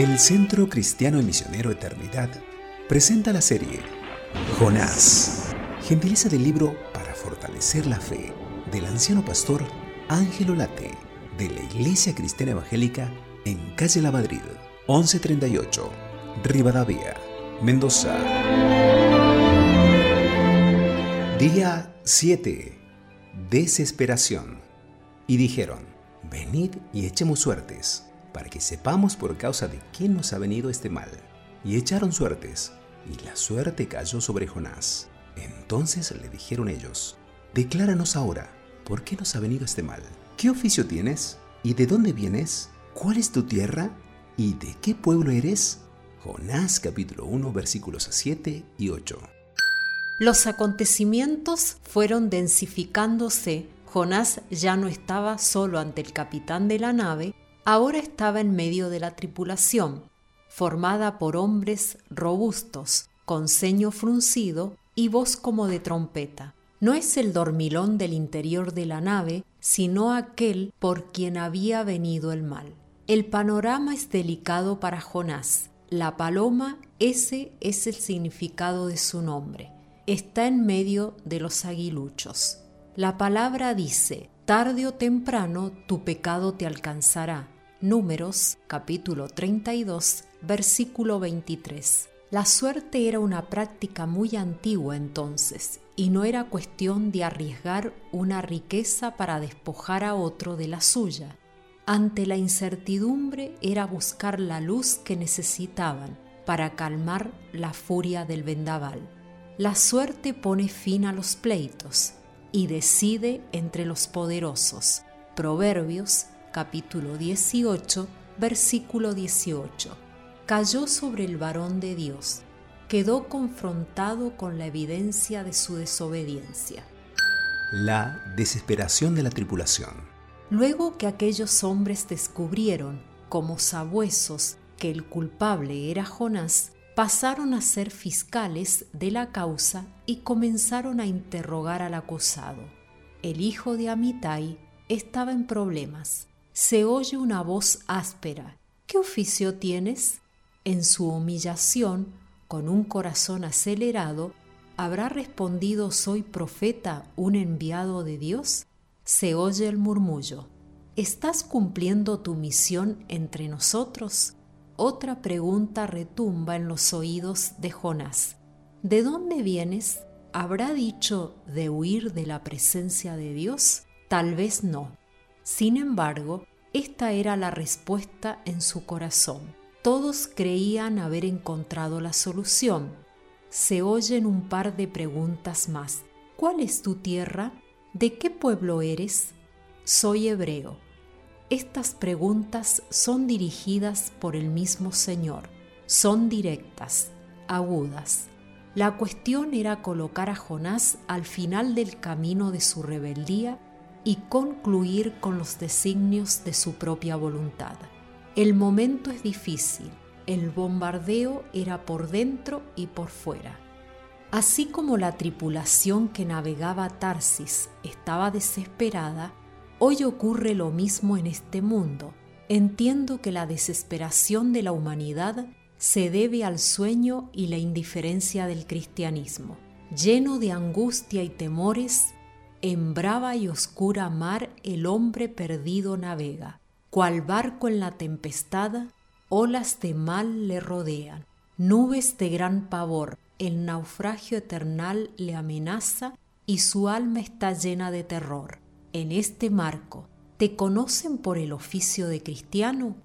El Centro Cristiano y Misionero Eternidad presenta la serie Jonás, gentileza del libro para fortalecer la fe del anciano pastor Ángelo Late de la Iglesia Cristiana Evangélica en Calle La Madrid, 1138, Rivadavia, Mendoza. Día 7. Desesperación. Y dijeron, venid y echemos suertes para que sepamos por causa de quién nos ha venido este mal. Y echaron suertes, y la suerte cayó sobre Jonás. Entonces le dijeron ellos, Decláranos ahora, ¿por qué nos ha venido este mal? ¿Qué oficio tienes? ¿Y de dónde vienes? ¿Cuál es tu tierra? ¿Y de qué pueblo eres? Jonás capítulo 1 versículos 7 y 8. Los acontecimientos fueron densificándose. Jonás ya no estaba solo ante el capitán de la nave, ahora estaba en medio de la tripulación, formada por hombres robustos, con ceño fruncido y voz como de trompeta. No es el dormilón del interior de la nave, sino aquel por quien había venido el mal. El panorama es delicado para Jonás. La paloma, ese es el significado de su nombre. Está en medio de los aguiluchos. La palabra dice, tarde o temprano tu pecado te alcanzará. Números capítulo 32 versículo 23. La suerte era una práctica muy antigua entonces y no era cuestión de arriesgar una riqueza para despojar a otro de la suya. Ante la incertidumbre era buscar la luz que necesitaban para calmar la furia del vendaval. La suerte pone fin a los pleitos y decide entre los poderosos. Proverbios capítulo 18, versículo 18. Cayó sobre el varón de Dios, quedó confrontado con la evidencia de su desobediencia. La desesperación de la tripulación. Luego que aquellos hombres descubrieron, como sabuesos, que el culpable era Jonás, pasaron a ser fiscales de la causa y comenzaron a interrogar al acusado. El hijo de Amitai estaba en problemas. Se oye una voz áspera. ¿Qué oficio tienes? En su humillación, con un corazón acelerado, ¿habrá respondido soy profeta, un enviado de Dios? Se oye el murmullo. ¿Estás cumpliendo tu misión entre nosotros? Otra pregunta retumba en los oídos de Jonás. ¿De dónde vienes? ¿Habrá dicho de huir de la presencia de Dios? Tal vez no. Sin embargo, esta era la respuesta en su corazón. Todos creían haber encontrado la solución. Se oyen un par de preguntas más. ¿Cuál es tu tierra? ¿De qué pueblo eres? Soy hebreo. Estas preguntas son dirigidas por el mismo Señor. Son directas, agudas. La cuestión era colocar a Jonás al final del camino de su rebeldía y concluir con los designios de su propia voluntad. El momento es difícil, el bombardeo era por dentro y por fuera. Así como la tripulación que navegaba a Tarsis estaba desesperada, hoy ocurre lo mismo en este mundo. Entiendo que la desesperación de la humanidad se debe al sueño y la indiferencia del cristianismo. Lleno de angustia y temores, en brava y oscura mar el hombre perdido navega, cual barco en la tempestad, olas de mal le rodean, nubes de gran pavor, el naufragio eternal le amenaza y su alma está llena de terror. En este marco, ¿te conocen por el oficio de cristiano?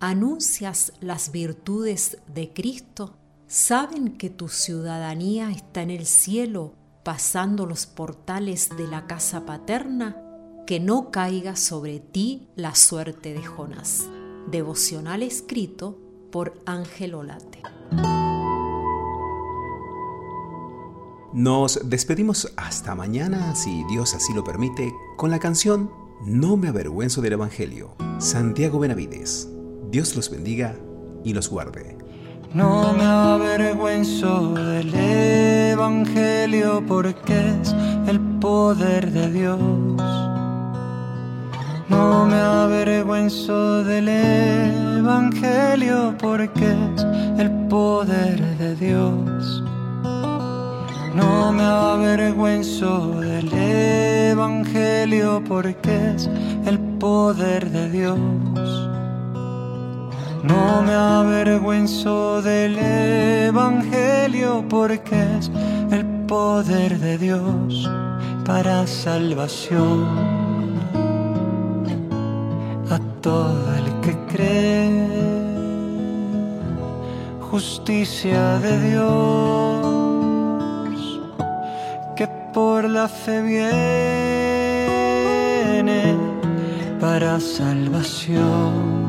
¿Anuncias las virtudes de Cristo? ¿Saben que tu ciudadanía está en el cielo pasando los portales de la casa paterna, que no caiga sobre ti la suerte de Jonás. Devocional escrito por Ángel Olate. Nos despedimos hasta mañana, si Dios así lo permite, con la canción No me avergüenzo del Evangelio. Santiago Benavides. Dios los bendiga y los guarde. No me avergüenzo del Evangelio porque es el poder de Dios. No me avergüenzo del Evangelio porque es el poder de Dios. No me avergüenzo del Evangelio porque es el poder de Dios. No me avergüenzo del Evangelio porque es el poder de Dios para salvación a todo el que cree. Justicia de Dios que por la fe viene para salvación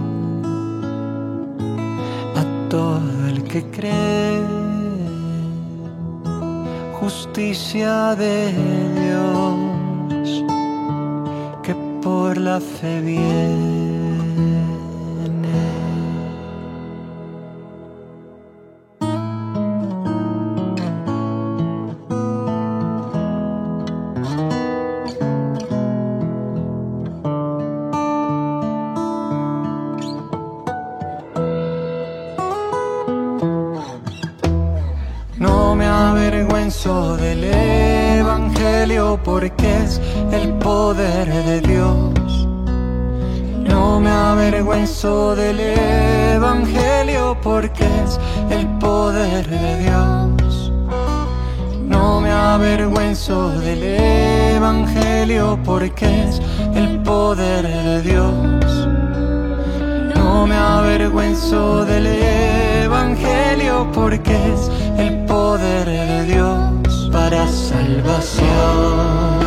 que cree justicia de Dios que por la fe viene. Del Evangelio porque es el poder de Dios. No me avergüenzo del Evangelio porque es el poder de Dios. No me avergüenzo del Evangelio porque es el poder de Dios. No me avergüenzo del Evangelio porque es el poder de Dios para salvación.